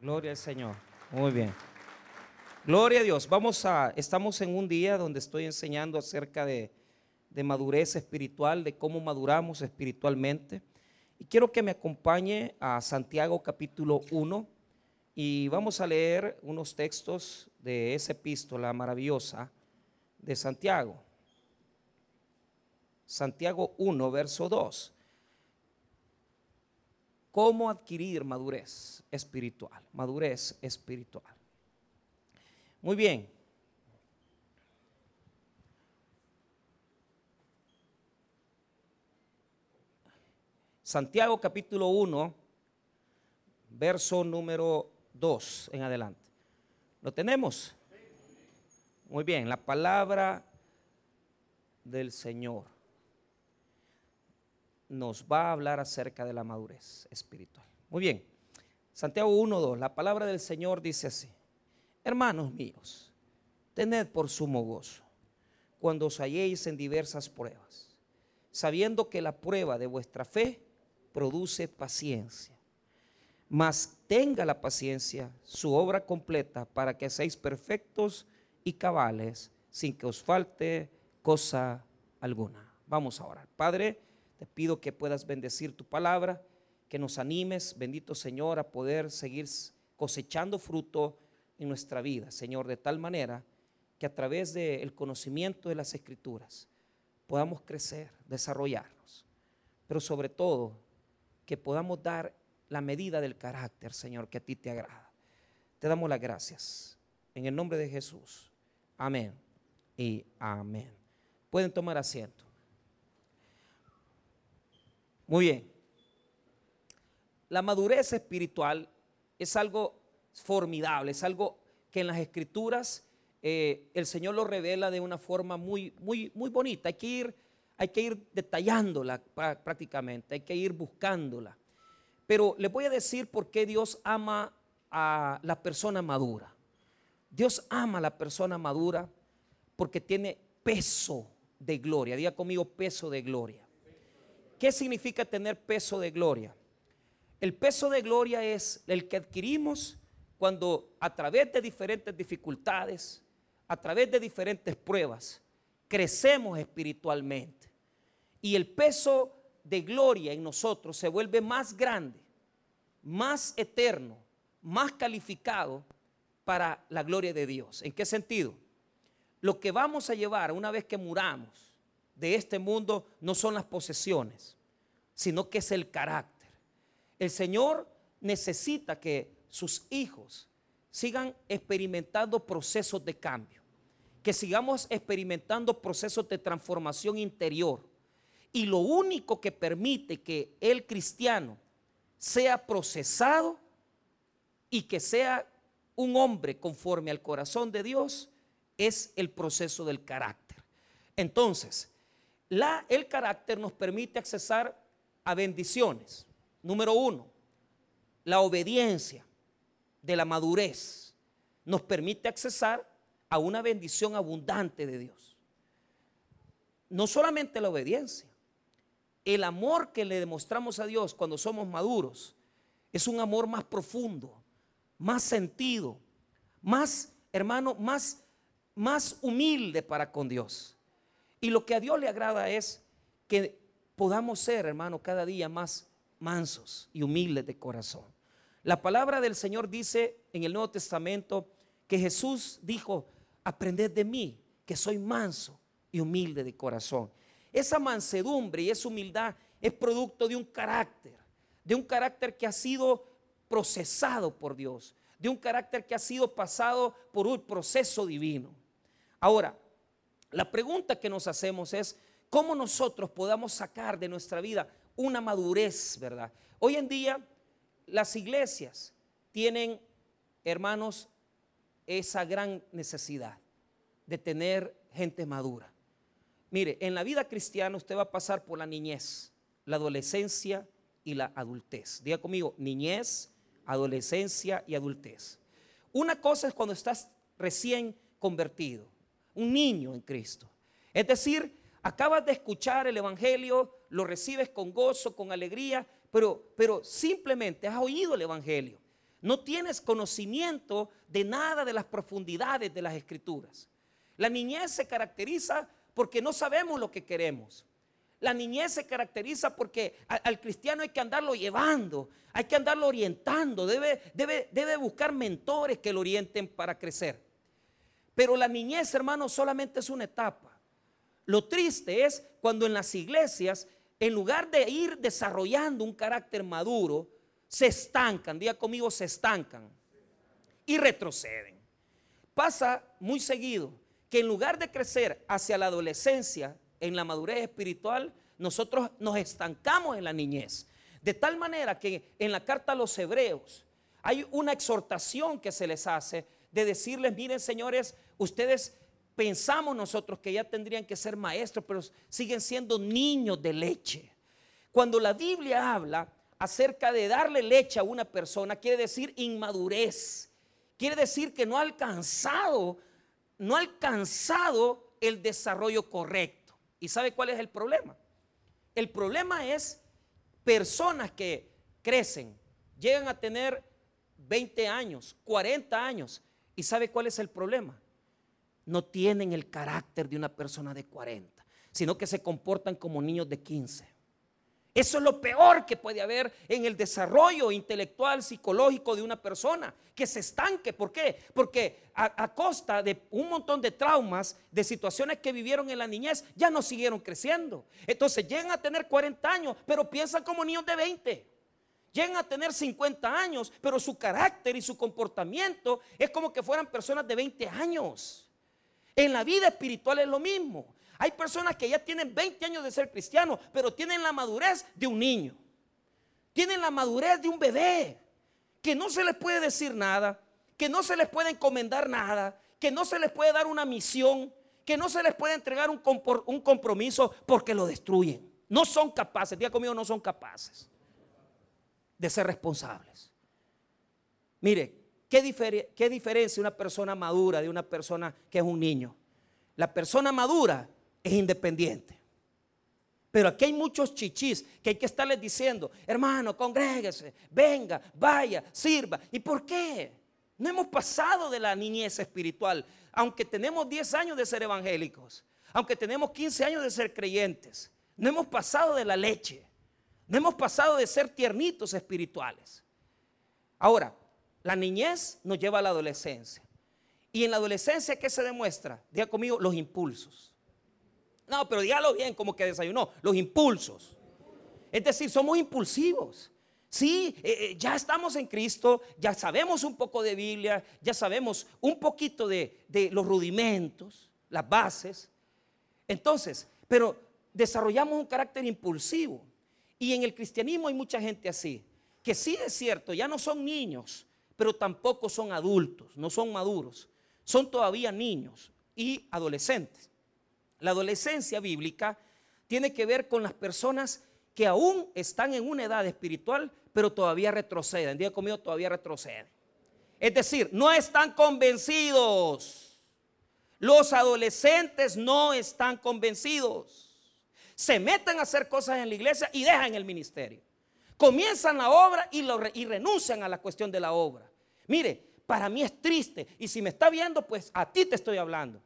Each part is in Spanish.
Gloria al Señor. Muy bien. Gloria a Dios. Vamos a, estamos en un día donde estoy enseñando acerca de, de madurez espiritual, de cómo maduramos espiritualmente. Y quiero que me acompañe a Santiago capítulo 1 y vamos a leer unos textos de esa epístola maravillosa de Santiago. Santiago 1, verso 2 cómo adquirir madurez espiritual, madurez espiritual. Muy bien. Santiago capítulo 1, verso número 2 en adelante. ¿Lo tenemos? Muy bien, la palabra del Señor nos va a hablar acerca de la madurez espiritual. Muy bien, Santiago 1.2, la palabra del Señor dice así, hermanos míos, tened por sumo gozo cuando os halléis en diversas pruebas, sabiendo que la prueba de vuestra fe produce paciencia. Mas tenga la paciencia su obra completa para que seáis perfectos y cabales sin que os falte cosa alguna. Vamos a orar. Padre, te pido que puedas bendecir tu palabra, que nos animes, bendito Señor, a poder seguir cosechando fruto en nuestra vida, Señor, de tal manera que a través del conocimiento de las escrituras podamos crecer, desarrollarnos, pero sobre todo que podamos dar la medida del carácter, Señor, que a ti te agrada. Te damos las gracias. En el nombre de Jesús. Amén y amén. Pueden tomar asiento. Muy bien. La madurez espiritual es algo formidable, es algo que en las escrituras eh, el Señor lo revela de una forma muy, muy, muy bonita. Hay que ir, hay que ir detallándola prácticamente, hay que ir buscándola. Pero les voy a decir por qué Dios ama a la persona madura. Dios ama a la persona madura porque tiene peso de gloria. Diga conmigo peso de gloria. ¿Qué significa tener peso de gloria? El peso de gloria es el que adquirimos cuando a través de diferentes dificultades, a través de diferentes pruebas, crecemos espiritualmente. Y el peso de gloria en nosotros se vuelve más grande, más eterno, más calificado para la gloria de Dios. ¿En qué sentido? Lo que vamos a llevar una vez que muramos de este mundo no son las posesiones, sino que es el carácter. El Señor necesita que sus hijos sigan experimentando procesos de cambio, que sigamos experimentando procesos de transformación interior. Y lo único que permite que el cristiano sea procesado y que sea un hombre conforme al corazón de Dios es el proceso del carácter. Entonces, el carácter nos permite accesar a bendiciones. Número uno, la obediencia de la madurez nos permite accesar a una bendición abundante de Dios. No solamente la obediencia, el amor que le demostramos a Dios cuando somos maduros es un amor más profundo, más sentido, más, hermano, más, más humilde para con Dios. Y lo que a Dios le agrada es que podamos ser, hermano, cada día más mansos y humildes de corazón. La palabra del Señor dice en el Nuevo Testamento que Jesús dijo, aprended de mí, que soy manso y humilde de corazón. Esa mansedumbre y esa humildad es producto de un carácter, de un carácter que ha sido procesado por Dios, de un carácter que ha sido pasado por un proceso divino. Ahora, la pregunta que nos hacemos es, ¿cómo nosotros podamos sacar de nuestra vida una madurez, verdad? Hoy en día las iglesias tienen, hermanos, esa gran necesidad de tener gente madura. Mire, en la vida cristiana usted va a pasar por la niñez, la adolescencia y la adultez. Diga conmigo, niñez, adolescencia y adultez. Una cosa es cuando estás recién convertido un niño en Cristo. Es decir, acabas de escuchar el Evangelio, lo recibes con gozo, con alegría, pero, pero simplemente has oído el Evangelio. no tienes conocimiento de nada de las profundidades de las escrituras. La niñez se caracteriza porque no sabemos lo que queremos. La niñez se caracteriza porque al, cristiano hay que andarlo llevando, hay que andarlo orientando, debe, debe, debe buscar mentores que lo orienten para crecer. Pero la niñez, hermano, solamente es una etapa. Lo triste es cuando en las iglesias, en lugar de ir desarrollando un carácter maduro, se estancan, diga conmigo, se estancan y retroceden. Pasa muy seguido que en lugar de crecer hacia la adolescencia, en la madurez espiritual, nosotros nos estancamos en la niñez. De tal manera que en la carta a los hebreos hay una exhortación que se les hace de decirles, miren señores, ustedes pensamos nosotros que ya tendrían que ser maestros, pero siguen siendo niños de leche. Cuando la Biblia habla acerca de darle leche a una persona, quiere decir inmadurez. Quiere decir que no ha alcanzado, no ha alcanzado el desarrollo correcto. ¿Y sabe cuál es el problema? El problema es personas que crecen, llegan a tener 20 años, 40 años. ¿Y sabe cuál es el problema? No tienen el carácter de una persona de 40, sino que se comportan como niños de 15. Eso es lo peor que puede haber en el desarrollo intelectual, psicológico de una persona, que se estanque. ¿Por qué? Porque a, costa de un montón de traumas, de situaciones que vivieron en la niñez, ya no siguieron creciendo. Entonces llegan a tener 40 años, pero piensan como niños de 20. Llegan a tener 50 años, pero su carácter y su comportamiento es como que fueran personas de 20 años. En la vida espiritual es lo mismo. Hay personas que ya tienen 20 años de ser cristianos, pero tienen la madurez de un niño. Tienen la madurez de un bebé, que no se les puede decir nada, que no se les puede encomendar nada, que no se les puede dar una misión, que no se les puede entregar un, compromiso porque lo destruyen. No son capaces, diga conmigo, no son capaces de ser responsables. Mire, ¿qué, ¿qué diferencia una persona madura de una persona que es un niño? La persona madura es independiente. Pero aquí hay muchos chichis que hay que estarles diciendo, hermano, congréguese, venga, vaya, sirva. ¿Y por qué? No hemos pasado de la niñez espiritual, aunque tenemos 10 años de ser evangélicos, aunque tenemos 15 años de ser creyentes. No hemos pasado de la leche, no hemos pasado de ser tiernitos espirituales. Ahora, la niñez nos lleva a la adolescencia. Y en la adolescencia, ¿qué se demuestra? Diga conmigo, los impulsos. No, pero dígalo bien, como que desayunó. Los impulsos. Es decir, somos impulsivos. Sí, eh, eh, ya estamos en Cristo, ya sabemos un poco de Biblia, ya sabemos un poquito de, de los rudimentos, las bases. Entonces, pero desarrollamos un carácter impulsivo. Y en el cristianismo hay mucha gente así, que sí es cierto, ya no son niños, pero tampoco son adultos, no son maduros, son todavía niños y adolescentes. La adolescencia bíblica tiene que ver con las personas que aún están en una edad espiritual, pero todavía retroceden. Diga conmigo, todavía retroceden. Es decir, no están convencidos. Los adolescentes no están convencidos. Se meten a hacer cosas en la iglesia y dejan el ministerio. Comienzan la obra y renuncian a la cuestión de la obra. Mire, para mí es triste. Y si me está viendo, pues a ti te estoy hablando.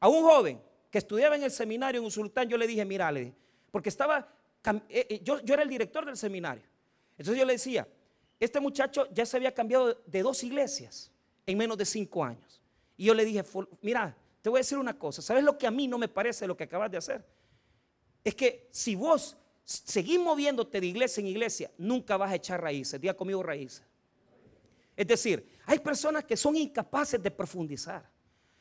A un joven que estudiaba en el seminario en Usultán, yo le dije, mira, porque estaba, eh, eh, yo, yo era el director del seminario. Entonces yo le decía, este muchacho ya se había cambiado de dos iglesias en menos de cinco años. Y yo le dije, mira, te voy a decir una cosa, ¿sabes lo que a mí no me parece lo que acabas de hacer? Es que si vos seguís moviéndote de iglesia en iglesia, nunca vas a echar raíces. Diga conmigo raíces. Es decir, hay personas que son incapaces de profundizar.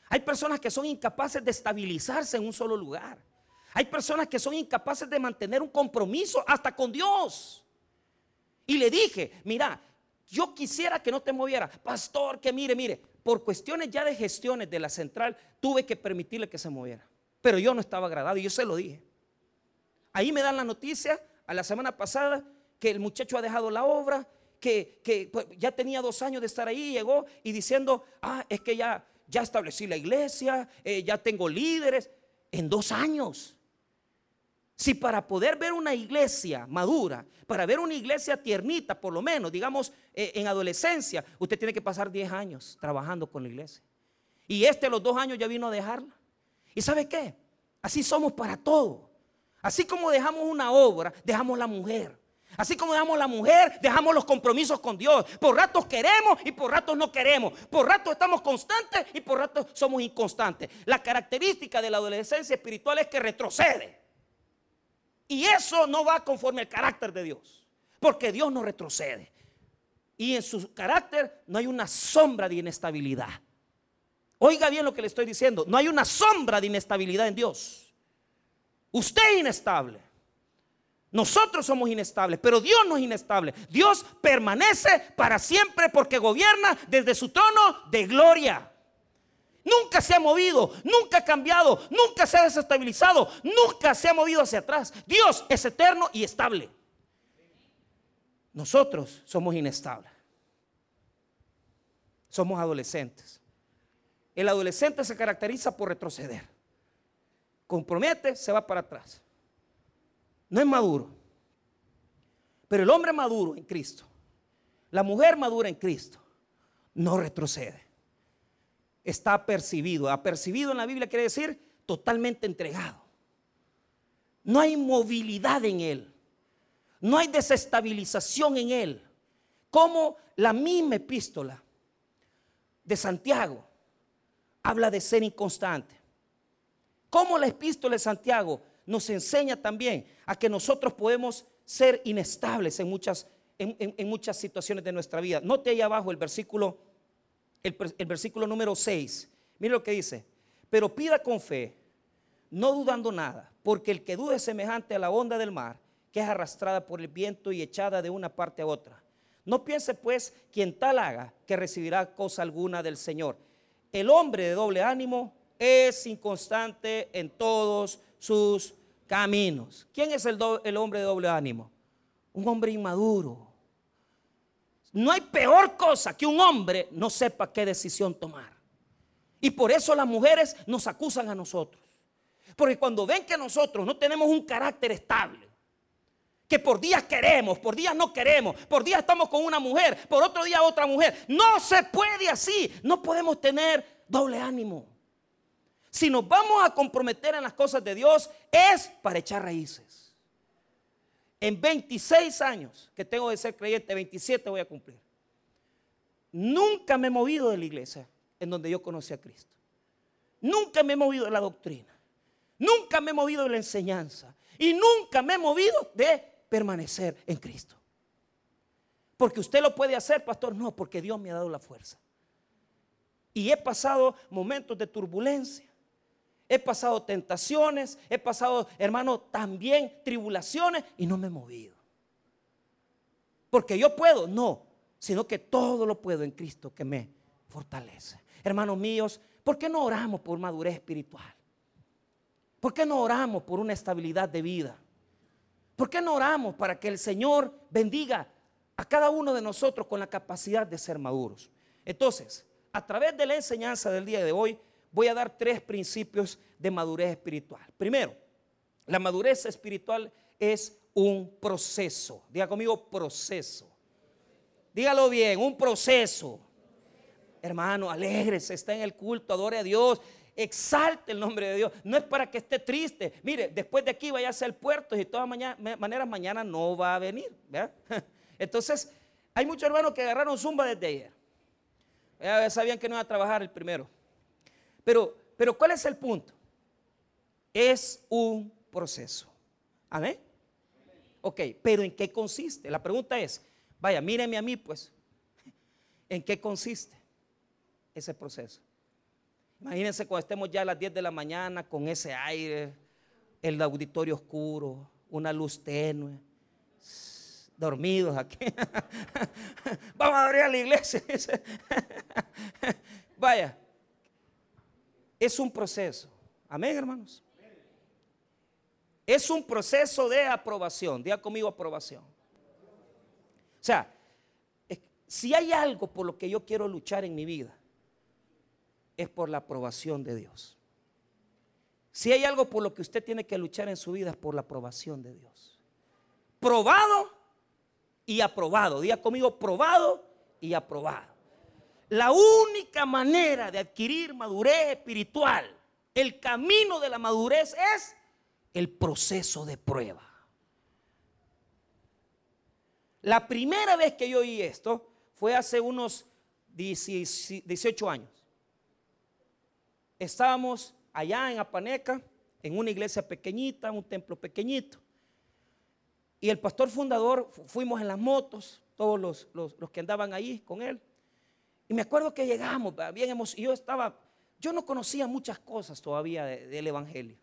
Hay personas que son incapaces de estabilizarse en un solo lugar. Hay personas que son incapaces de mantener un compromiso hasta con Dios. Y le dije, mira, yo quisiera que no te moviera. Pastor, que mire, mire, por cuestiones ya de gestiones de la central, tuve que permitirle que se moviera. Pero yo no estaba agradado y yo se lo dije. Ahí me dan la noticia a la semana pasada que el muchacho ha dejado la obra, que, pues, ya tenía dos años de estar ahí, llegó y diciendo, ah, es que ya ya establecí la iglesia, eh, ya tengo líderes, en dos años. Si para poder ver una iglesia madura, para ver una iglesia tiernita, por lo menos, digamos, eh, en adolescencia, usted tiene que pasar 10 años trabajando con la iglesia. Y este los dos años ya vino a dejarla. ¿Y sabe qué? Así somos para todo. Así como dejamos una obra, dejamos la mujer. Así como dejamos la mujer, dejamos los compromisos con Dios. Por ratos queremos y por ratos no queremos. Por ratos estamos constantes y por ratos somos inconstantes. La característica de la adolescencia espiritual es que retrocede. Y eso no va conforme al carácter de Dios. Porque Dios no retrocede. Y en su carácter no hay una sombra de inestabilidad. Oiga bien lo que le estoy diciendo. No hay una sombra de inestabilidad en Dios. Usted es inestable. Nosotros somos inestables, pero Dios no es inestable. Dios permanece para siempre porque gobierna desde su trono de gloria. Nunca se ha movido, nunca ha cambiado, nunca se ha desestabilizado, nunca se ha movido hacia atrás. Dios es eterno y estable. Nosotros somos inestables. Somos adolescentes. El adolescente se caracteriza por retroceder. Compromete, se va para atrás. No es maduro. Pero el hombre maduro en Cristo, la mujer madura en Cristo, no retrocede. Está percibido. Apercibido en la Biblia quiere decir totalmente entregado. No hay movilidad en él. No hay desestabilización en él. Como la misma epístola de Santiago habla de ser inconstante. Como la epístola de Santiago nos enseña también a que nosotros podemos ser inestables en muchas, en, muchas situaciones de nuestra vida. Note ahí abajo el versículo, el, el versículo número 6. Mire lo que dice. Pero pida con fe, no dudando nada, porque el que dude es semejante a la onda del mar, que es arrastrada por el viento y echada de una parte a otra. No piense pues quien tal haga que recibirá cosa alguna del Señor. El hombre de doble ánimo es inconstante en todos sus caminos. ¿Quién es el, hombre de doble ánimo? Un hombre inmaduro. No hay peor cosa que un hombre no sepa qué decisión tomar. Y por eso las mujeres nos acusan a nosotros. Porque cuando ven que nosotros no tenemos un carácter estable, que por días queremos, por días no queremos, por días estamos con una mujer, por otro día otra mujer, no se puede así. No podemos tener doble ánimo. Si nos vamos a comprometer en las cosas de Dios, es para echar raíces. En 26 años que tengo de ser creyente, 27 voy a cumplir. Nunca me he movido de la iglesia en donde yo conocí a Cristo. Nunca me he movido de la doctrina. Nunca me he movido de la enseñanza. Y nunca me he movido de permanecer en Cristo. Porque usted lo puede hacer, pastor. No, porque Dios me ha dado la fuerza. Y he pasado momentos de turbulencia. He pasado tentaciones, he pasado, hermano, también tribulaciones y no me he movido. Porque yo puedo, no, sino que todo lo puedo en Cristo que me fortalece. Hermanos míos, ¿por qué no oramos por madurez espiritual? ¿Por qué no oramos por una estabilidad de vida? ¿Por qué no oramos para que el Señor bendiga a cada uno de nosotros con la capacidad de ser maduros? Entonces, a través de la enseñanza del día de hoy, voy a dar tres principios de madurez espiritual. Primero, la madurez espiritual es un proceso. Diga conmigo, proceso. Dígalo bien, un proceso. Hermano, alégrese, está en el culto, adore a Dios, exalte el nombre de Dios. No es para que esté triste. Mire, después de aquí vaya a el puerto y de todas maneras mañana no va a venir. Entonces, hay muchos hermanos que agarraron zumba desde ayer. Ya sabían que no iba a trabajar el primero. Pero, pero ¿cuál es el punto? Es un proceso. Amén. Ok, pero ¿en qué consiste? La pregunta es, vaya, míreme a mí pues, ¿en qué consiste ese proceso? Imagínense cuando estemos ya a las 10 de la mañana con ese aire, el auditorio oscuro, una luz tenue, dormidos aquí. Vamos a abrir a la iglesia. Vaya, es un proceso. Amén, hermanos. Es un proceso de aprobación. Diga conmigo aprobación. O sea, si hay algo por lo que yo quiero luchar en mi vida, es por la aprobación de Dios. Si hay algo por lo que usted tiene que luchar en su vida es por la aprobación de Dios. Probado y aprobado. Diga conmigo, probado y aprobado. La única manera de adquirir madurez espiritual, el camino de la madurez es el proceso de prueba. La primera vez que yo oí esto fue hace unos 18 años. Estábamos allá en Apaneca, en una iglesia pequeñita, un templo pequeñito. Y el pastor fundador, fuimos en las motos, todos los, que andaban ahí con él. Y me acuerdo que llegamos, bien emocionados. Yo estaba, yo no conocía muchas cosas todavía del Evangelio.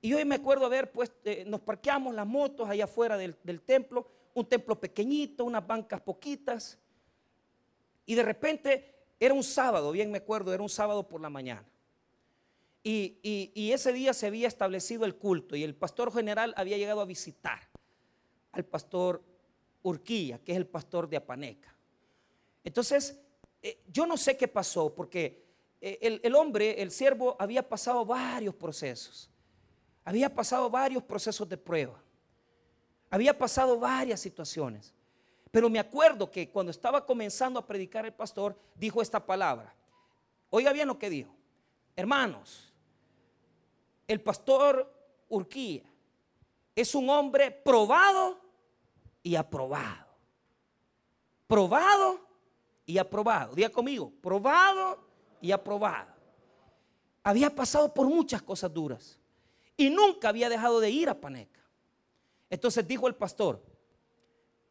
Y hoy me acuerdo haber pues, nos parqueamos las motos allá afuera del, del templo, un templo pequeñito, unas bancas poquitas. Y de repente era un sábado, bien me acuerdo, era un sábado por la mañana. Y, ese día se había establecido el culto y el pastor general había llegado a visitar al pastor Urquilla, que es el pastor de Apaneca. Entonces, eh, yo no sé qué pasó, porque eh, el, el hombre, el siervo, había pasado varios procesos. Había pasado varios procesos de prueba. Había pasado varias situaciones. Pero me acuerdo que cuando estaba comenzando a predicar el pastor, dijo esta palabra. Oiga bien lo que dijo. Hermanos, el pastor Urquía es un hombre probado y aprobado. Probado y aprobado. Diga conmigo, probado y aprobado. Había pasado por muchas cosas duras y nunca había dejado de ir a Paneca. Entonces dijo el pastor,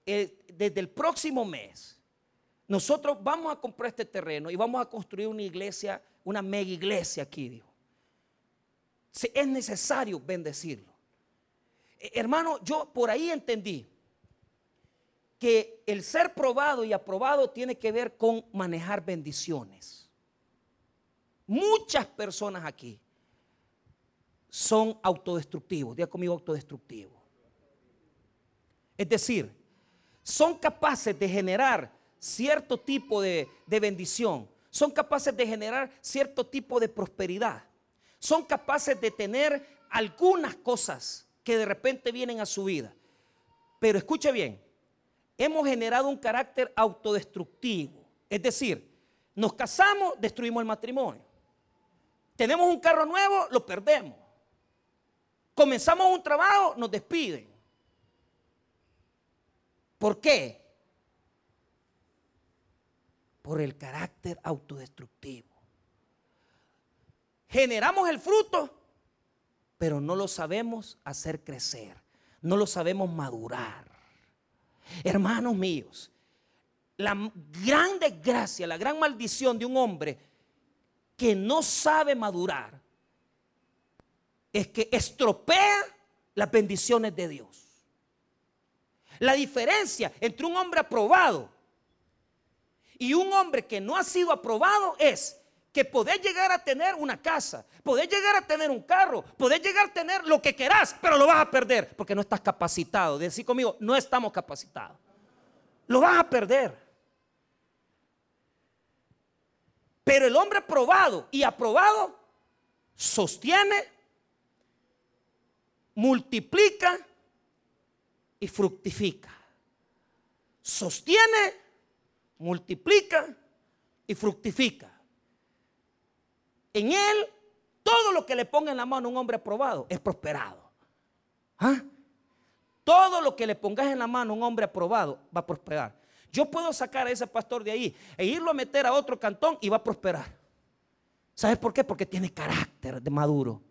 eh, desde el próximo mes, nosotros vamos a comprar este terreno y vamos a construir una iglesia, una mega iglesia aquí, dijo es necesario bendecirlo. Eh, hermano, yo por ahí entendí que el ser probado y aprobado tiene que ver con manejar bendiciones. Muchas personas aquí son autodestructivos. Diga conmigo autodestructivo. Es decir, son capaces de generar cierto tipo de, de bendición. Son capaces de generar cierto tipo de prosperidad son capaces de tener algunas cosas que de repente vienen a su vida. Pero escuche bien, hemos generado un carácter autodestructivo. Es decir, nos casamos, destruimos el matrimonio. Tenemos un carro nuevo, lo perdemos. Comenzamos un trabajo, nos despiden. ¿Por qué? Por el carácter autodestructivo generamos el fruto, pero no lo sabemos hacer crecer, no lo sabemos madurar. Hermanos míos, la gran desgracia, la gran maldición de un hombre que no sabe madurar es que estropea las bendiciones de Dios. La diferencia entre un hombre aprobado y un hombre que no ha sido aprobado es que podés llegar a tener una casa, podés llegar a tener un carro, podés llegar a tener lo que querás, pero lo vas a perder porque no estás capacitado. Decir conmigo, no estamos capacitados. Lo vas a perder. Pero el hombre probado y aprobado sostiene, multiplica y fructifica. Sostiene, multiplica y fructifica. En él, todo lo que le ponga en la mano un hombre aprobado es prosperado. ¿Ah? Todo lo que le pongas en la mano un hombre aprobado va a prosperar. Yo puedo sacar a ese pastor de ahí e irlo a meter a otro cantón y va a prosperar. ¿Sabes por qué? Porque tiene carácter de maduro.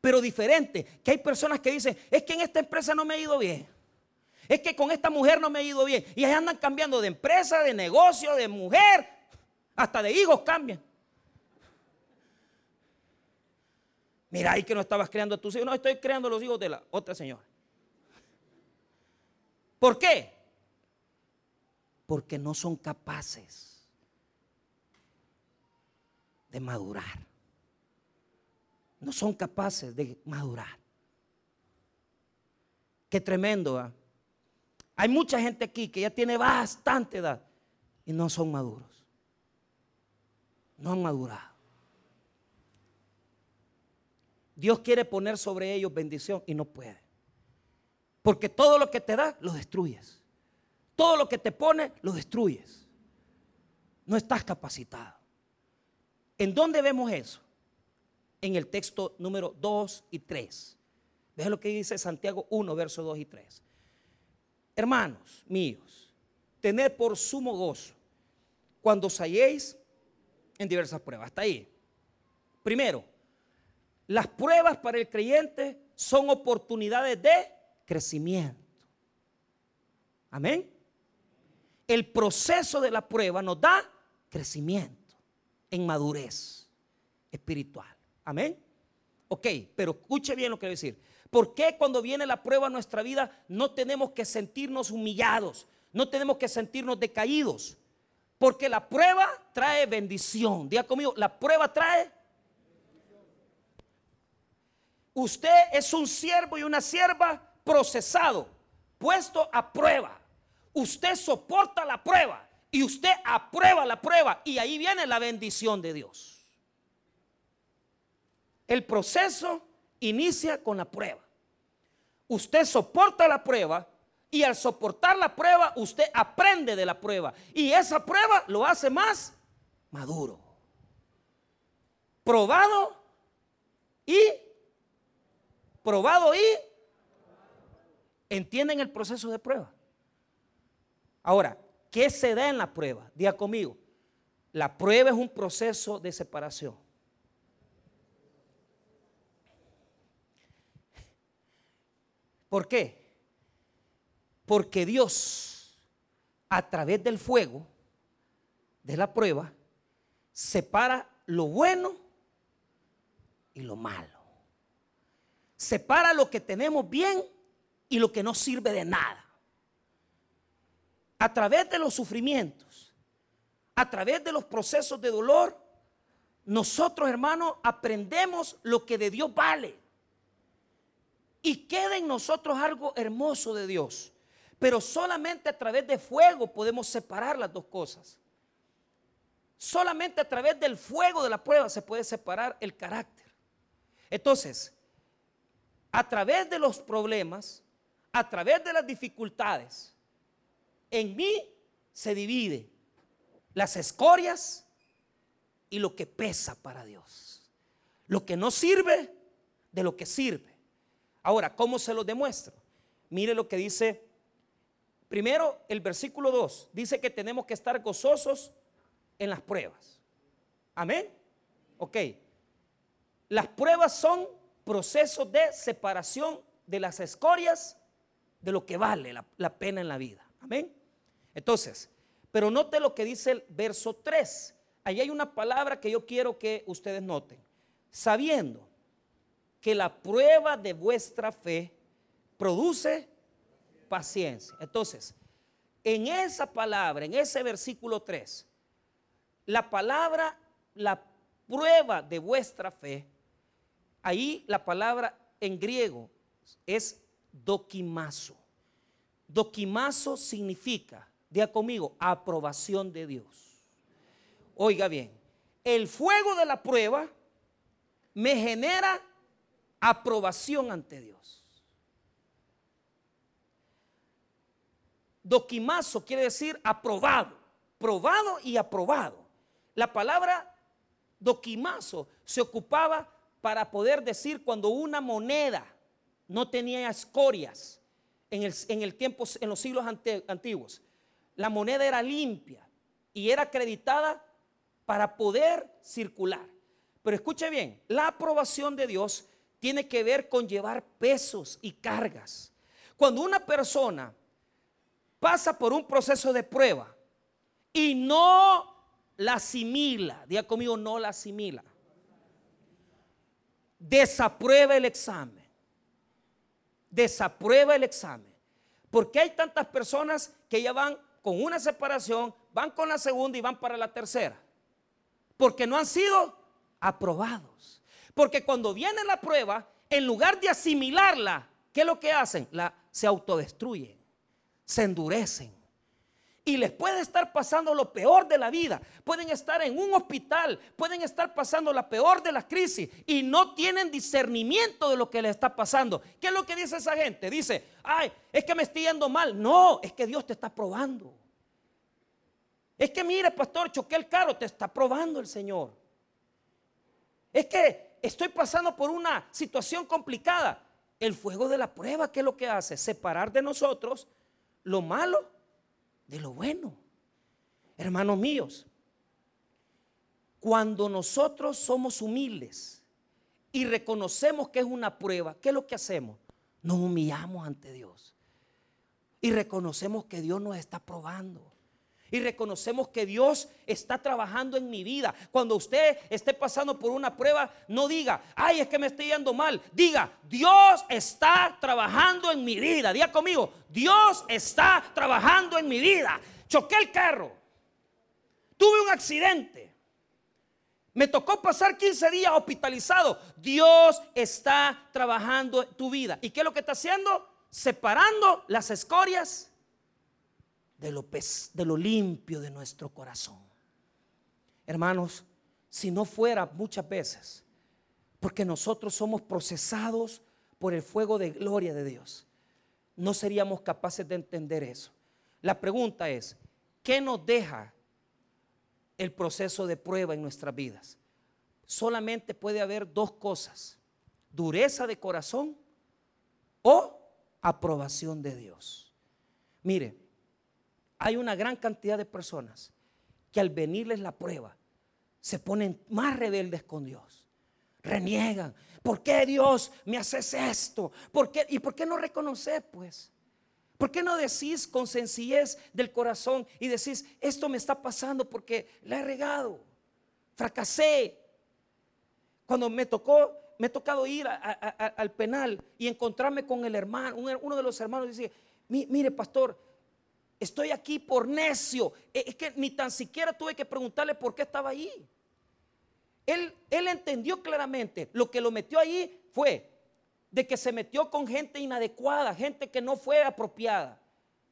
Pero diferente, que hay personas que dicen, es que en esta empresa no me ha ido bien. Es que con esta mujer no me ha ido bien. Y ahí andan cambiando de empresa, de negocio, de mujer, hasta de hijos cambian. Mira, ahí que no estabas creando a tus hijos. No, estoy creando los hijos de la otra señora. ¿Por qué? Porque no son capaces de madurar. No son capaces de madurar. Qué tremendo. ¿ah? Hay mucha gente aquí que ya tiene bastante edad y no son maduros. No han madurado. Dios quiere poner sobre ellos bendición y no puede. Porque todo lo que te da, lo destruyes. Todo lo que te pone, lo destruyes. No estás capacitado. ¿En dónde vemos eso? En el texto número 2 y 3. Deja lo que dice Santiago 1, versos 2 y 3. Hermanos míos, tened por sumo gozo cuando os halléis en diversas pruebas. Hasta ahí. Primero, las pruebas para el creyente son oportunidades de crecimiento. Amén. El proceso de la prueba nos da crecimiento en madurez espiritual. Amén. Ok, pero escuche bien lo que voy a decir. ¿Por qué cuando viene la prueba a nuestra vida no tenemos que sentirnos humillados? No tenemos que sentirnos decaídos. Porque la prueba trae bendición. Diga conmigo, la prueba trae. Usted es un siervo y una sierva procesado, puesto a prueba. Usted soporta la prueba y usted aprueba la prueba y ahí viene la bendición de Dios. El proceso inicia con la prueba. Usted soporta la prueba y al soportar la prueba, usted aprende de la prueba. Y esa prueba lo hace más maduro. Probado y probado y entienden el proceso de prueba. Ahora, ¿qué se da en la prueba? Diga conmigo. La prueba es un proceso de separación. ¿Por qué? Porque Dios, a través del fuego, de la prueba, separa lo bueno y lo malo. Separa lo que tenemos bien y lo que no sirve de nada. A través de los sufrimientos, a través de los procesos de dolor, nosotros hermanos aprendemos lo que de Dios vale. Y queda en nosotros algo hermoso de Dios. Pero solamente a través de fuego podemos separar las dos cosas. Solamente a través del fuego de la prueba se puede separar el carácter. Entonces, a través de los problemas, a través de las dificultades, en mí se divide las escorias y lo que pesa para Dios. Lo que no sirve de lo que sirve. Ahora, ¿cómo se lo demuestro? Mire lo que dice Primero, el versículo 2 dice que tenemos que estar gozosos en las pruebas. Amén. Ok. Las pruebas son procesos de separación de las escorias de lo que vale la, la pena en la vida. Amén. Entonces, pero note lo que dice el verso 3. Ahí hay una palabra que yo quiero que ustedes noten. Sabiendo que la prueba de vuestra fe produce paciencia. Entonces, en esa palabra, en ese versículo 3, la palabra, la prueba de vuestra fe, ahí la palabra en griego es doquimazo. Doquimazo significa, diga conmigo, aprobación de Dios. Oiga bien, el fuego de la prueba me genera aprobación ante Dios. Doquimazo quiere decir aprobado, probado y aprobado. La palabra doquimazo se ocupaba para poder decir cuando una moneda no tenía escorias en el, tiempo, en los siglos antiguos. La moneda era limpia y era acreditada para poder circular. Pero escuche bien, la aprobación de Dios tiene que ver con llevar pesos y cargas. Cuando una persona pasa por un proceso de prueba y no la asimila, diga conmigo, no la asimila, desaprueba el examen, desaprueba el examen. Porque hay tantas personas que ya van con una separación, van con la segunda y van para la tercera. Porque no han sido aprobados. Porque cuando viene la prueba, en lugar de asimilarla, ¿qué es lo que hacen? La, se autodestruyen se endurecen. Y les puede estar pasando lo peor de la vida. Pueden estar en un hospital, pueden estar pasando la peor de las crisis y no tienen discernimiento de lo que les está pasando. ¿Qué es lo que dice esa gente? Dice, ay, es que me estoy yendo mal. No, es que Dios te está probando. Es que mire, pastor, choqué el carro, te está probando el Señor. Es que estoy pasando por una situación complicada. El fuego de la prueba, ¿qué es lo que hace? Separar de nosotros lo malo de lo bueno. Hermanos míos, cuando nosotros somos humildes y reconocemos que es una prueba, ¿qué es lo que hacemos? Nos humillamos ante Dios y reconocemos que Dios nos está probando y reconocemos que Dios está trabajando en mi vida. Cuando usted esté pasando por una prueba, no diga, ay, es que me estoy yendo mal. Diga, Dios está trabajando en mi vida. Diga conmigo, Dios está trabajando en mi vida. Choqué el carro. Tuve un accidente. Me tocó pasar 15 días hospitalizado. Dios está trabajando tu vida. ¿Y qué es lo que está haciendo? Separando las escorias de lo, de lo limpio de nuestro corazón. Hermanos, si no fuera muchas veces, porque nosotros somos procesados por el fuego de gloria de Dios, no seríamos capaces de entender eso. La pregunta es, ¿qué nos deja el proceso de prueba en nuestras vidas? Solamente puede haber dos cosas, dureza de corazón o aprobación de Dios. Mire, hay una gran cantidad de personas que al venirles la prueba se ponen más rebeldes con Dios. Reniegan. ¿Por qué Dios me haces esto? ¿Por qué? ¿Y por qué no reconoces pues? ¿Por qué no decís con sencillez del corazón y decís, esto me está pasando porque la he regado, fracasé? Cuando me tocó, me he tocado ir al penal y encontrarme con el hermano, uno de los hermanos dice, mire pastor, Estoy aquí por necio. E, es que ni tan siquiera tuve que preguntarle por qué estaba ahí. Él, él entendió claramente. Lo que lo metió ahí fue de que se metió con gente inadecuada, gente que no fue apropiada.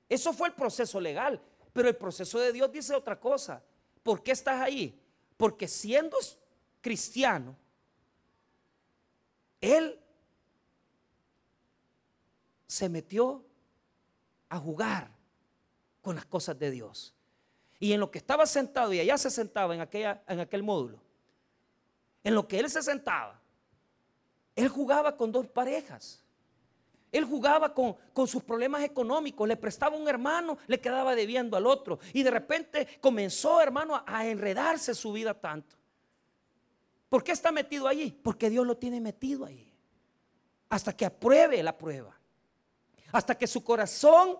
Eso fue el proceso legal. Pero el proceso de Dios dice otra cosa. ¿Por qué estás ahí? Porque siendo cristiano, Él se metió a jugar con las cosas de Dios. Y en lo que estaba sentado, y allá se sentaba en, aquella, en aquel módulo, en lo que él se sentaba, él jugaba con dos parejas. Él jugaba con, con, sus problemas económicos, le prestaba un hermano, le quedaba debiendo al otro. Y de repente comenzó, hermano, a, a enredarse su vida tanto. ¿Por qué está metido allí? Porque Dios lo tiene metido ahí. Hasta que apruebe la prueba. Hasta que su corazón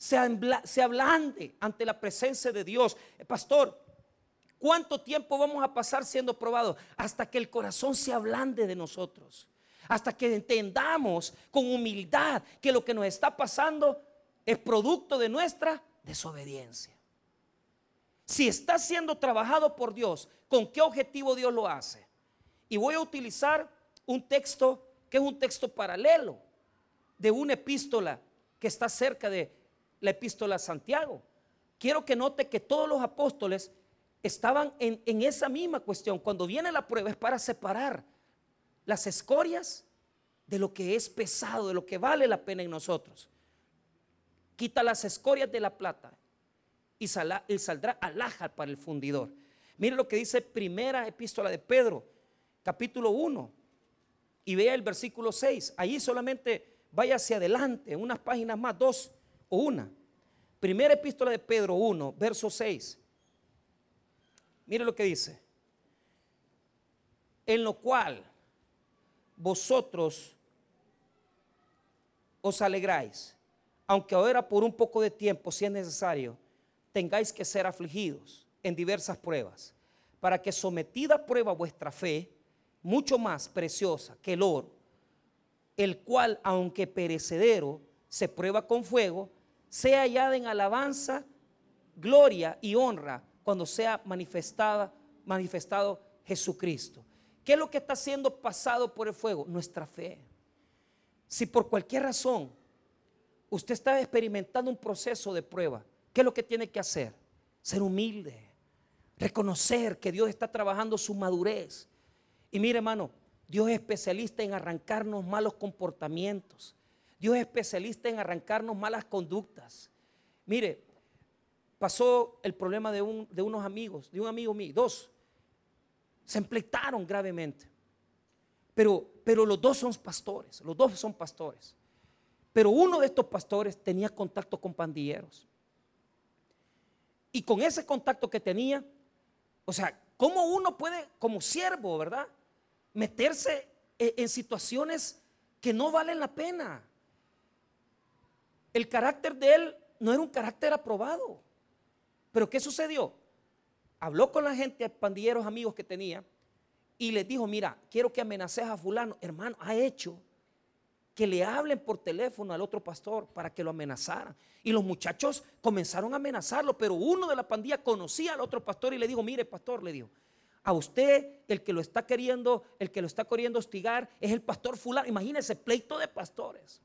se, ablande ante la presencia de Dios. Eh, pastor, ¿cuánto tiempo vamos a pasar siendo probados? Hasta que el corazón se ablande de nosotros. Hasta que entendamos con humildad que lo que nos está pasando es producto de nuestra desobediencia. Si está siendo trabajado por Dios, ¿con qué objetivo Dios lo hace? Y voy a utilizar un texto que es un texto paralelo de una epístola que está cerca de la epístola a Santiago. Quiero que note que todos los apóstoles estaban en, esa misma cuestión. Cuando viene la prueba es para separar las escorias de lo que es pesado, de lo que vale la pena en nosotros. Quita las escorias de la plata y, saldrá alhaja para el fundidor. Mire lo que dice primera epístola de Pedro, capítulo 1, y vea el versículo 6. Allí solamente vaya hacia adelante, unas páginas más, dos una. Primera epístola de Pedro 1, verso 6. Mire lo que dice. En lo cual vosotros os alegráis, aunque ahora por un poco de tiempo, si es necesario, tengáis que ser afligidos en diversas pruebas, para que sometida a prueba vuestra fe, mucho más preciosa que el oro, el cual, aunque perecedero, se prueba con fuego, sea hallada en alabanza, gloria y honra cuando sea manifestada, manifestado Jesucristo. ¿Qué es lo que está siendo pasado por el fuego? Nuestra fe. Si por cualquier razón usted está experimentando un proceso de prueba, ¿Qué es lo que tiene que hacer? Ser humilde, reconocer que Dios está trabajando su madurez. Y mire hermano, Dios es especialista en arrancarnos malos comportamientos. Dios es especialista en arrancarnos malas conductas. Mire, pasó el problema de, unos amigos, de un amigo mío, dos. Se empleitaron gravemente. Pero, pero los dos son pastores, los dos son pastores. Pero uno de estos pastores tenía contacto con pandilleros. Y con ese contacto que tenía, o sea, ¿cómo uno puede, como siervo, verdad? Meterse e, en situaciones que no valen la pena. El carácter de él no era un carácter aprobado. Pero ¿qué sucedió? Habló con la gente, pandilleros amigos que tenía, y les dijo, mira, quiero que amenaces a fulano. Hermano, ha hecho que le hablen por teléfono al otro pastor para que lo amenazaran. Y los muchachos comenzaron a amenazarlo, pero uno de la pandilla conocía al otro pastor y le dijo, mire pastor, le dijo, a usted el que lo está queriendo, el que lo está queriendo hostigar es el pastor fulano. Imagínense, pleito de pastores.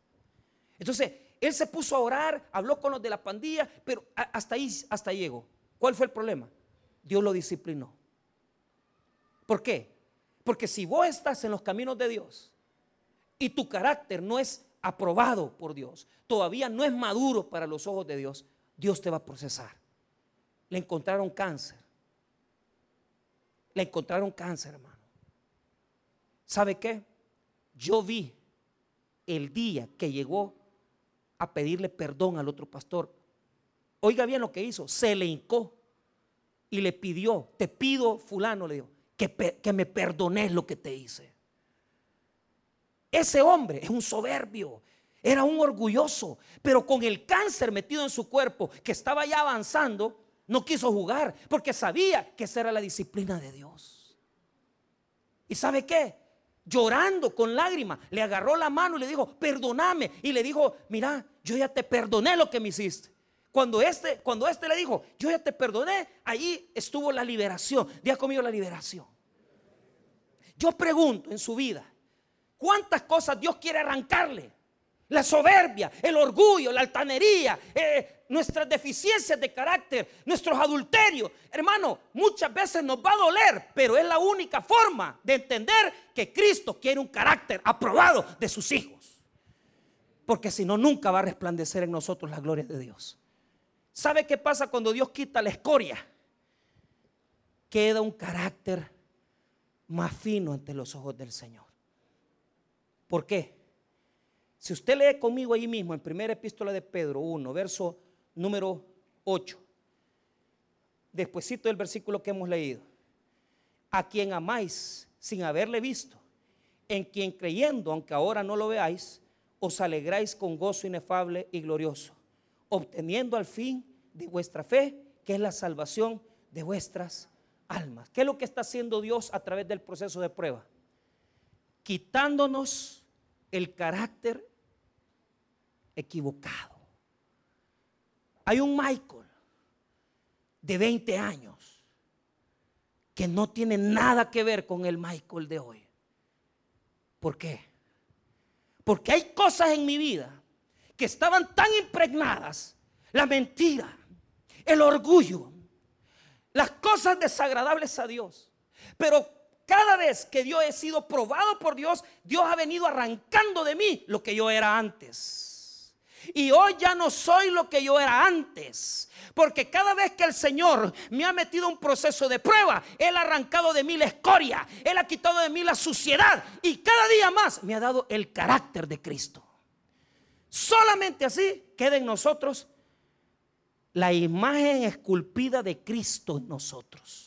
Entonces, él se puso a orar, habló con los de la pandilla, pero hasta ahí, hasta llegó. ¿Cuál fue el problema? Dios lo disciplinó. ¿Por qué? Porque si vos estás en los caminos de Dios, y tu carácter no es aprobado por Dios, todavía no es maduro para los ojos de Dios, Dios te va a procesar. Le encontraron cáncer. Le encontraron cáncer, hermano. ¿Sabe qué? Yo vi el día que llegó a pedirle perdón al otro pastor. Oiga bien lo que hizo. Se le hincó y le pidió, te pido, fulano, le dijo, que, que me perdones lo que te hice. Ese hombre es un soberbio, era un orgulloso, pero con el cáncer metido en su cuerpo que estaba ya avanzando, no quiso jugar porque sabía que esa era la disciplina de Dios. ¿Y sabe qué? Llorando con lágrimas, le agarró la mano y le dijo, perdóname. Y le dijo, mira, yo ya te perdoné lo que me hiciste. Cuando este, cuando este le dijo, yo ya te perdoné, ahí estuvo la liberación. Diga conmigo la liberación. Yo pregunto en su vida, ¿Cuántas cosas Dios quiere arrancarle? La soberbia, el orgullo, la altanería, eh, nuestras deficiencias de carácter, nuestros adulterios. Hermano, muchas veces nos va a doler, pero es la única forma de entender que Cristo quiere un carácter aprobado de sus hijos. Porque si no, nunca va a resplandecer en nosotros la gloria de Dios. ¿Sabe qué pasa cuando Dios quita la escoria? Queda un carácter más fino ante los ojos del Señor. ¿Por qué? Si usted lee conmigo ahí mismo en primera epístola de Pedro 1, verso número 8, despuésito del versículo que hemos leído, a quien amáis sin haberle visto, en quien creyendo, aunque ahora no lo veáis, os alegráis con gozo inefable y glorioso, obteniendo al fin de vuestra fe, que es la salvación de vuestras almas. ¿Qué es lo que está haciendo Dios a través del proceso de prueba? quitándonos el carácter equivocado. Hay un Michael de 20 años que no tiene nada que ver con el Michael de hoy. ¿Por qué? Porque hay cosas en mi vida que estaban tan impregnadas, la mentira, el orgullo, las cosas desagradables a Dios. Pero cada vez que yo he sido probado por Dios, Dios ha venido arrancando de mí lo que yo era antes. Y hoy ya no soy lo que yo era antes. Porque cada vez que el Señor me ha metido un proceso de prueba, Él ha arrancado de mí la escoria, Él ha quitado de mí la suciedad y cada día más me ha dado el carácter de Cristo. Solamente así queda en nosotros la imagen esculpida de Cristo en nosotros.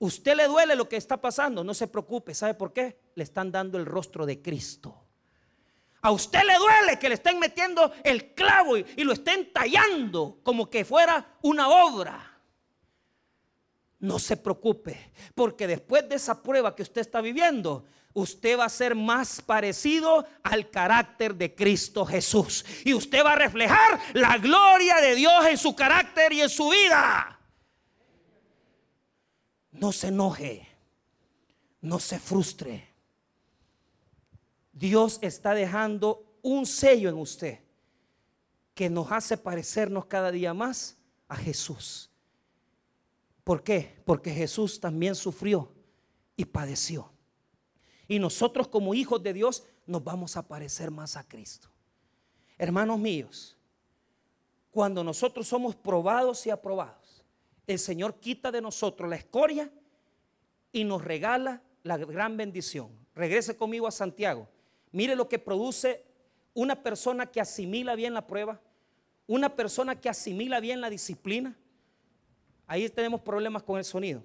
Usted le duele lo que está pasando, no se preocupe. ¿Sabe por qué? Le están dando el rostro de Cristo. A usted le duele que le estén metiendo el clavo y, lo estén tallando como que fuera una obra. No se preocupe, porque después de esa prueba que usted está viviendo, usted va a ser más parecido al carácter de Cristo Jesús. Y usted va a reflejar la gloria de Dios en su carácter y en su vida. No se enoje, no se frustre. Dios está dejando un sello en usted que nos hace parecernos cada día más a Jesús. ¿Por qué? Porque Jesús también sufrió y padeció. Y nosotros como hijos de Dios nos vamos a parecer más a Cristo. Hermanos míos, cuando nosotros somos probados y aprobados, el Señor quita de nosotros la escoria y nos regala la gran bendición. Regrese conmigo a Santiago. Mire lo que produce una persona que asimila bien la prueba, una persona que asimila bien la disciplina. Ahí tenemos problemas con el sonido.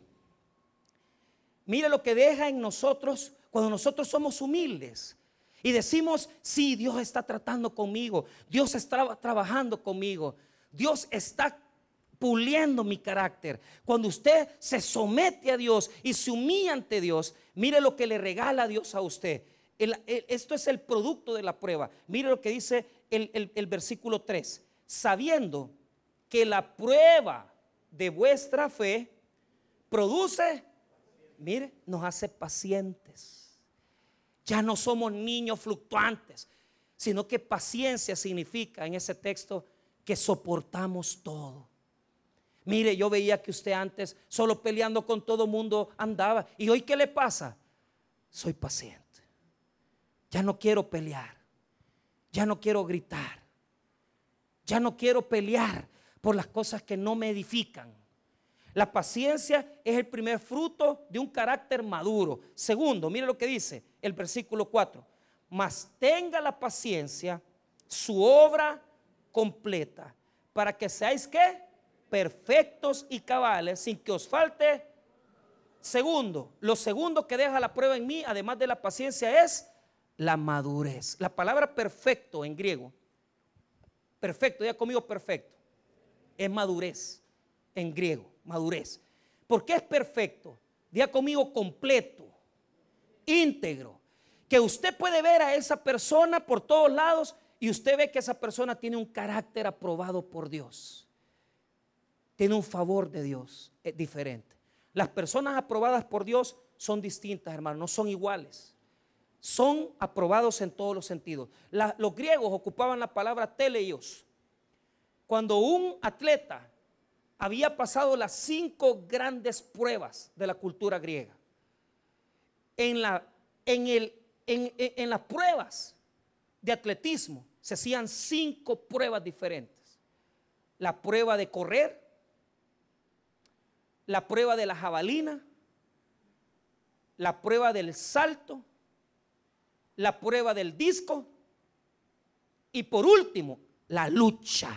Mire lo que deja en nosotros cuando nosotros somos humildes y decimos, sí, Dios está tratando conmigo, Dios está trabajando conmigo, Dios está puliendo mi carácter. Cuando usted se somete a Dios y se humilla ante Dios, mire lo que le regala Dios a usted. esto es el producto de la prueba. Mire lo que dice el, el versículo 3. Sabiendo que la prueba de vuestra fe produce, mire, nos hace pacientes. Ya no somos niños fluctuantes, sino que paciencia significa en ese texto que soportamos todo. Mire, yo veía que usted antes solo peleando con todo mundo andaba. ¿Y hoy qué le pasa? Soy paciente. Ya no quiero pelear. Ya no quiero gritar. Ya no quiero pelear por las cosas que no me edifican. La paciencia es el primer fruto de un carácter maduro. Segundo, mire lo que dice el versículo 4. Mas tenga la paciencia su obra completa para que seáis que perfectos y cabales sin que os falte. Segundo, lo segundo que deja la prueba en mí, además de la paciencia, es la madurez. La palabra perfecto en griego, perfecto, ya conmigo perfecto, es madurez en griego madurez. Porque es perfecto. Día conmigo completo, íntegro. Que usted puede ver a esa persona por todos lados y usted ve que esa persona tiene un carácter aprobado por Dios. Tiene un favor de Dios es diferente. Las personas aprobadas por Dios son distintas, hermano, no son iguales. Son aprobados en todos los sentidos. los griegos ocupaban la palabra teleios. Cuando un atleta había pasado las cinco grandes pruebas de la cultura griega. En, la, en, el, en, las pruebas de atletismo se hacían cinco pruebas diferentes. La prueba de correr, la prueba de la jabalina, la prueba del salto, la prueba del disco y por último, la lucha,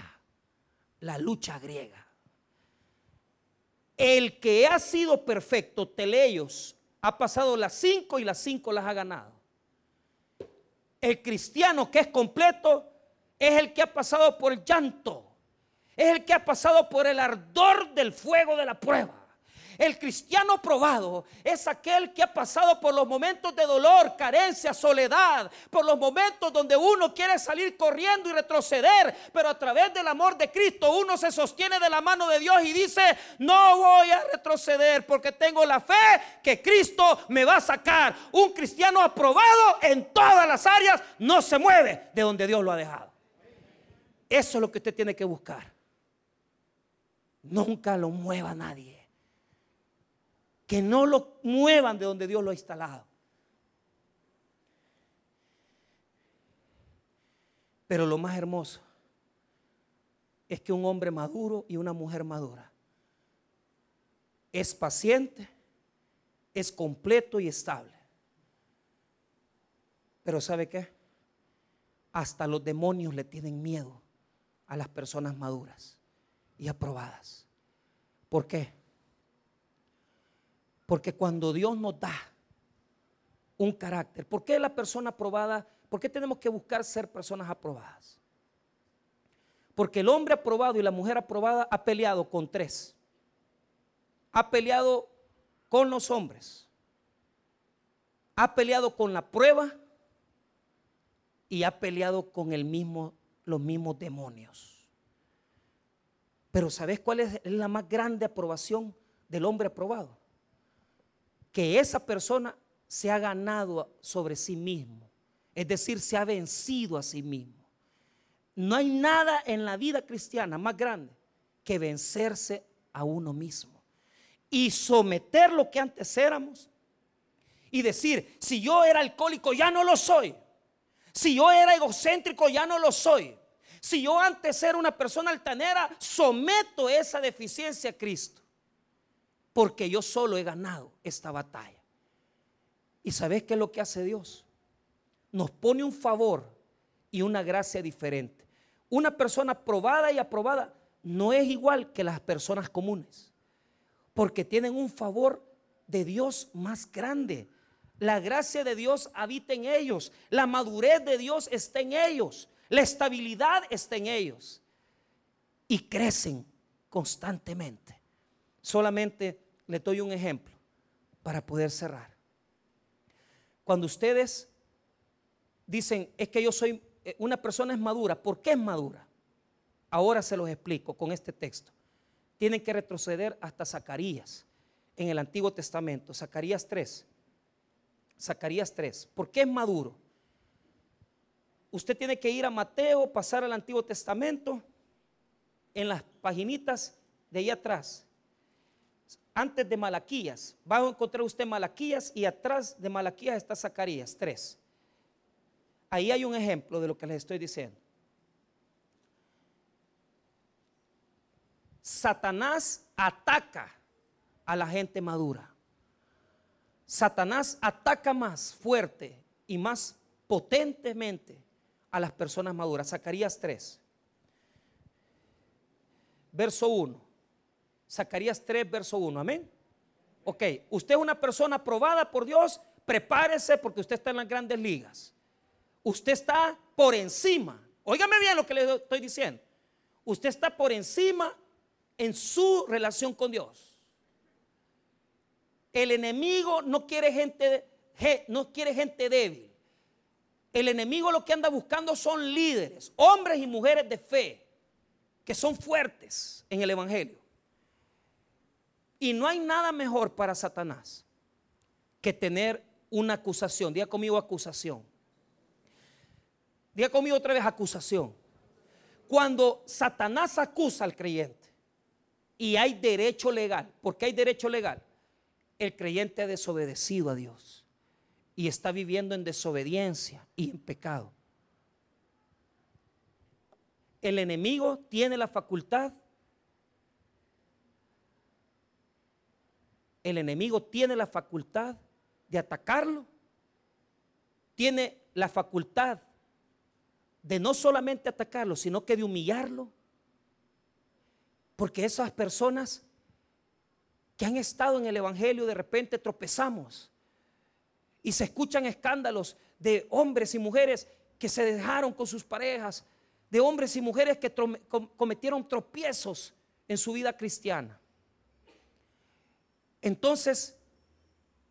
la lucha griega. El que ha sido perfecto, Teleios, ha pasado las cinco y las cinco las ha ganado. El cristiano que es completo es el que ha pasado por el llanto, es el que ha pasado por el ardor del fuego de la prueba. El cristiano probado es aquel que ha pasado por los momentos de dolor, carencia, soledad, por los momentos donde uno quiere salir corriendo y retroceder, pero a través del amor de Cristo uno se sostiene de la mano de Dios y dice, no voy a retroceder porque tengo la fe que Cristo me va a sacar. Un cristiano aprobado en todas las áreas no se mueve de donde Dios lo ha dejado. Eso es lo que usted tiene que buscar. Nunca lo mueva nadie que no lo muevan de donde Dios lo ha instalado. Pero lo más hermoso es que un hombre maduro y una mujer madura es paciente, es completo y estable. Pero ¿sabe qué? Hasta los demonios le tienen miedo a las personas maduras y aprobadas. ¿Por qué? Porque cuando Dios nos da un carácter, ¿por qué la persona aprobada? ¿Por qué tenemos que buscar ser personas aprobadas? Porque el hombre aprobado y la mujer aprobada ha peleado con tres. Ha peleado con los hombres. Ha peleado con la prueba y ha peleado con el mismo, los mismos demonios. Pero ¿sabes cuál es la más grande aprobación del hombre aprobado? que esa persona se ha ganado sobre sí mismo, es decir, se ha vencido a sí mismo. no hay nada en la vida cristiana más grande que vencerse a uno mismo y someter lo que antes éramos y decir, si yo era alcohólico, ya no lo soy. Si yo era egocéntrico, ya no lo soy. Si yo antes era una persona altanera, someto esa deficiencia a Cristo. Porque yo solo he ganado esta batalla. ¿Y sabes qué es lo que hace Dios? Nos pone un favor y una gracia diferente. Una persona probada y aprobada no es igual que las personas comunes. Porque tienen un favor de Dios más grande. La gracia de Dios habita en ellos. La madurez de Dios está en ellos. La estabilidad está en ellos. Y crecen constantemente. Solamente le doy un ejemplo para poder cerrar. Cuando ustedes dicen, es que yo soy, eh, una persona madura, ¿por qué es madura? Ahora se los explico con este texto. Tienen que retroceder hasta Zacarías en el Antiguo Testamento, Zacarías 3. Zacarías 3. ¿Por qué es maduro? Usted tiene que ir a Mateo, pasar al Antiguo Testamento, en las paginitas de ahí atrás. Antes de Malaquías, va a encontrar usted Malaquías y atrás de Malaquías está Zacarías 3. Ahí hay un ejemplo de lo que les estoy diciendo. Satanás ataca a la gente madura. Satanás ataca más fuerte y más potentemente a las personas maduras. Zacarías 3, verso 1. Zacarías 3, verso 1. Amén. Ok, usted es una persona aprobada por Dios, prepárese porque usted está en las grandes ligas. Usted está por encima. Óigame bien lo que le estoy diciendo. Usted está por encima en su relación con Dios. El enemigo no quiere gente, no quiere gente débil. El enemigo lo que anda buscando son líderes, hombres y mujeres de fe, que son fuertes en el Evangelio. Y no hay nada mejor para Satanás que tener una acusación. Diga conmigo acusación. Diga conmigo otra vez acusación. Cuando Satanás acusa al creyente y hay derecho legal, porque hay derecho legal, el creyente ha desobedecido a Dios y está viviendo en desobediencia y en pecado. El enemigo tiene la facultad, el enemigo tiene la facultad de atacarlo, tiene la facultad de no solamente atacarlo, sino que de humillarlo, porque esas personas que han estado en el Evangelio de repente tropezamos y se escuchan escándalos de hombres y mujeres que se dejaron con sus parejas, de hombres y mujeres que cometieron tropiezos en su vida cristiana. Entonces,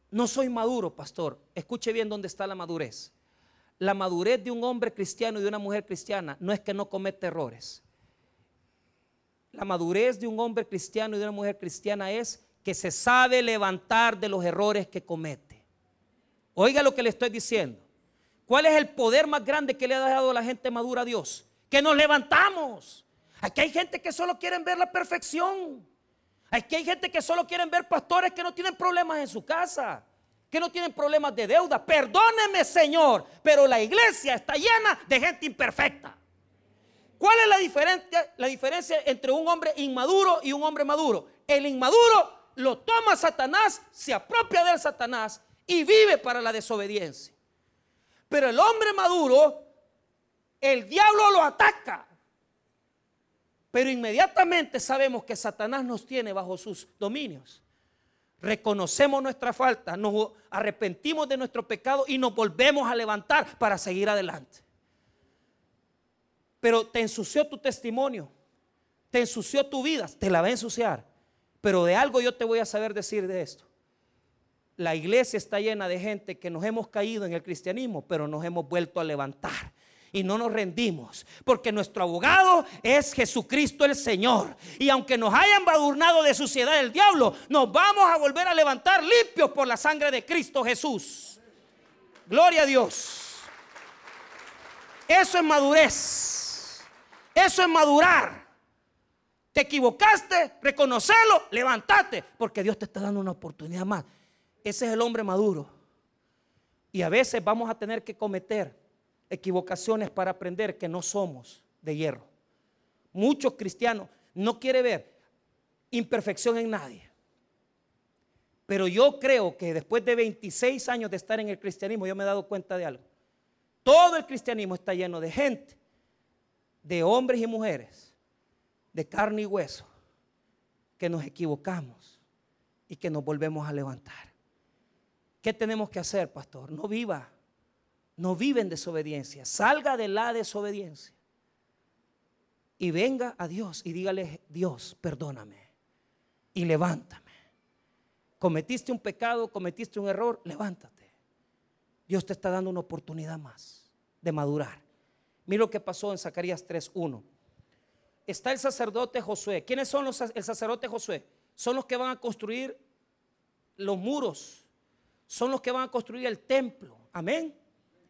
no soy maduro, pastor. Escuche bien dónde está la madurez. La madurez de un hombre cristiano y de una mujer cristiana no es que no cometa errores. La madurez de un hombre cristiano y de una mujer cristiana es que se sabe levantar de los errores que comete. Oiga lo que le estoy diciendo. ¿Cuál es el poder más grande que le ha dado la gente madura a Dios? Que nos levantamos. Aquí hay gente que solo quieren ver la perfección. Aquí hay gente que solo quieren ver pastores que no tienen problemas en su casa, que no tienen problemas de deuda. Perdóneme, Señor, pero la iglesia está llena de gente imperfecta. ¿Cuál es la diferencia, la diferencia entre un hombre inmaduro y un hombre maduro? El inmaduro lo toma Satanás, se apropia de Satanás y vive para la desobediencia. Pero el hombre maduro, el diablo lo ataca. Pero inmediatamente sabemos que Satanás nos tiene bajo sus dominios. Reconocemos nuestra falta, nos arrepentimos de nuestro pecado y nos volvemos a levantar para seguir adelante. Pero te ensució tu testimonio, te ensució tu vida, te la va a ensuciar. Pero de algo yo te voy a saber decir de esto. La iglesia está llena de gente que nos hemos caído en el cristianismo, pero nos hemos vuelto a levantar y no nos rendimos, porque nuestro abogado es Jesucristo el Señor. Y aunque nos hayan badurnado de suciedad el diablo, nos vamos a volver a levantar limpios por la sangre de Cristo Jesús. Gloria a Dios. Eso es madurez. Eso es madurar. Te equivocaste, reconocelo, levantate, porque Dios te está dando una oportunidad más. Ese es el hombre maduro. Y a veces vamos a tener que cometer equivocaciones para aprender que no somos de hierro. Muchos cristianos no quieren ver imperfección en nadie. Pero yo creo que después de 26 años de estar en el cristianismo, yo me he dado cuenta de algo. Todo el cristianismo está lleno de gente, de hombres y mujeres, de carne y hueso, que nos equivocamos y que nos volvemos a levantar. ¿Qué tenemos que hacer, pastor? No viva, no vive en desobediencia, salga de la desobediencia y venga a Dios y dígale, Dios, perdóname y levántame. Cometiste un pecado, cometiste un error, levántate. Dios te está dando una oportunidad más de madurar. Mira lo que pasó en Zacarías 3.1. Está el sacerdote Josué. ¿Quiénes son los, el sacerdote Josué? Son los que van a construir los muros. Son los que van a construir el templo. Amén.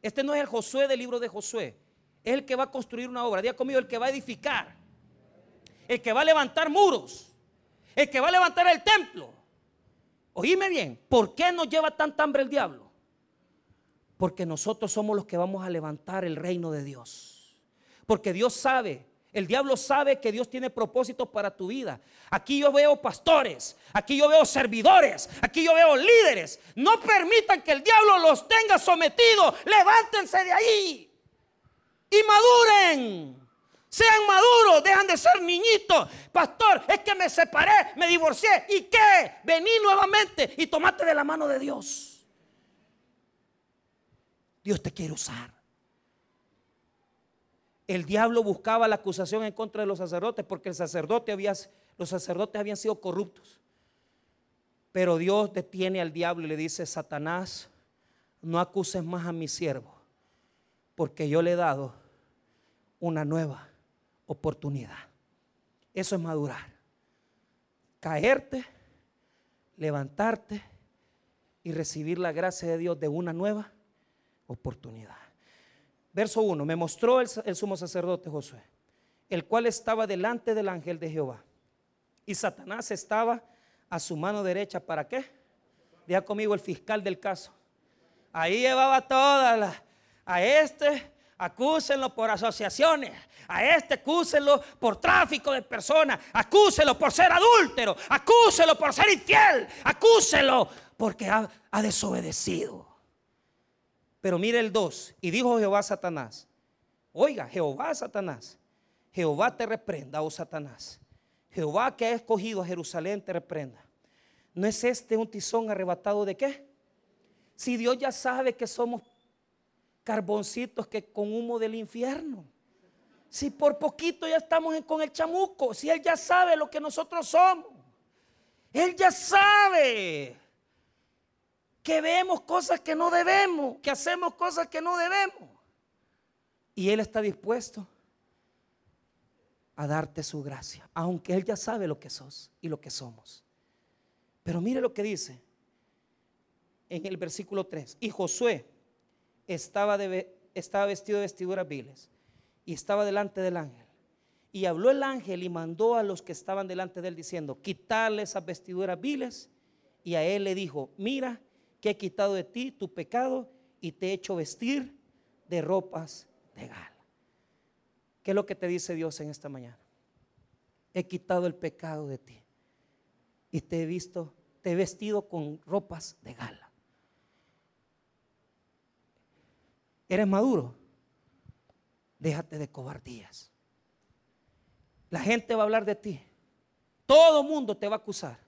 Este no es el Josué del libro de Josué. Es el que va a construir una obra. Día conmigo, el que va a edificar. El que va a levantar muros. El que va a levantar el templo. Oíme bien, ¿por qué nos lleva tanta hambre el diablo? Porque nosotros somos los que vamos a levantar el reino de Dios. Porque Dios sabe, el diablo sabe que Dios tiene propósitos para tu vida. Aquí yo veo pastores, aquí yo veo servidores, aquí yo veo líderes. No permitan que el diablo los tenga sometidos. Levántense de ahí y maduren. Sean maduros, dejan de ser niñitos. Pastor, es que me separé, me divorcié. ¿Y qué? Vení nuevamente y tomate de la mano de Dios. Dios te quiere usar. El diablo buscaba la acusación en contra de los sacerdotes porque los sacerdotes habían sido corruptos. Pero Dios detiene al diablo y le dice, Satanás, no acuses más a mi siervo, porque yo le he dado una nueva oportunidad. Eso es madurar. Caerte, levantarte y recibir la gracia de Dios de una nueva oportunidad. Verso 1, me mostró el, sumo sacerdote Josué, el cual estaba delante del ángel de Jehová. Y Satanás estaba a su mano derecha. ¿Para qué? Diga conmigo el fiscal del caso. Ahí llevaba todas las... A este acúsenlo por asociaciones, a este acúsenlo por tráfico de personas, acúsenlo por ser adúltero, acúsenlo por ser infiel, acúsenlo porque ha desobedecido. Pero mire el 2, y dijo Jehová a Satanás, oiga, Jehová Satanás, Jehová te reprenda, oh Satanás, Jehová que ha escogido a Jerusalén te reprenda. ¿No es este un tizón arrebatado de qué? Si Dios ya sabe que somos carboncitos que con humo del infierno. Si por poquito ya estamos con el chamuco, si Él ya sabe lo que nosotros somos, Él ya sabe que vemos cosas que no debemos, que hacemos cosas que no debemos. Y Él está dispuesto a darte su gracia, aunque Él ya sabe lo que sos y lo que somos. Pero mire lo que dice en el versículo 3. Y Josué, estaba, estaba vestido de vestiduras viles y estaba delante del ángel. Y habló el ángel y mandó a los que estaban delante de él diciendo, quitarle esas vestiduras viles. Y a él le dijo, mira he quitado de ti tu pecado y te he hecho vestir de ropas de gala. ¿Qué es lo que te dice Dios en esta mañana? He quitado el pecado de ti y te he visto, te he vestido con ropas de gala. ¿Eres maduro? Déjate de cobardías. La gente va a hablar de ti. Todo mundo te va a acusar.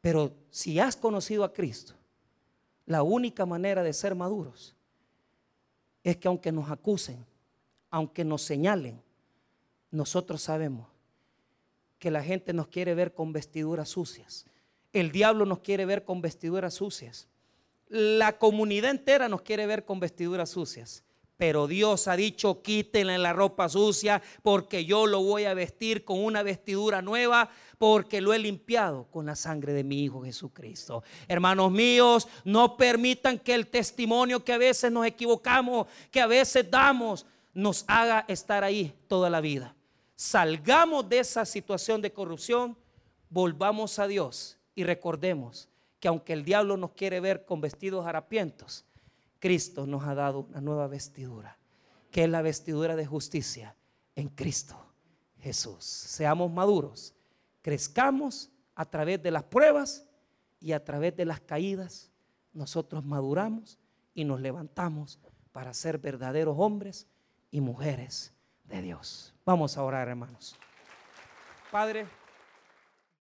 Pero si has conocido a Cristo, la única manera de ser maduros es que aunque nos acusen, aunque nos señalen, nosotros sabemos que la gente nos quiere ver con vestiduras sucias. El diablo nos quiere ver con vestiduras sucias. La comunidad entera nos quiere ver con vestiduras sucias. Pero Dios ha dicho, quítenle la ropa sucia porque yo lo voy a vestir con una vestidura nueva porque lo he limpiado con la sangre de mi Hijo Jesucristo. Hermanos míos, no permitan que el testimonio que a veces nos equivocamos, que a veces damos, nos haga estar ahí toda la vida. Salgamos de esa situación de corrupción, volvamos a Dios y recordemos que aunque el diablo nos quiere ver con vestidos harapientos, Cristo nos ha dado una nueva vestidura, que es la vestidura de justicia en Cristo Jesús. Seamos maduros, crezcamos a través de las pruebas y a través de las caídas. Nosotros maduramos y nos levantamos para ser verdaderos hombres y mujeres de Dios. Vamos a orar, hermanos. Padre.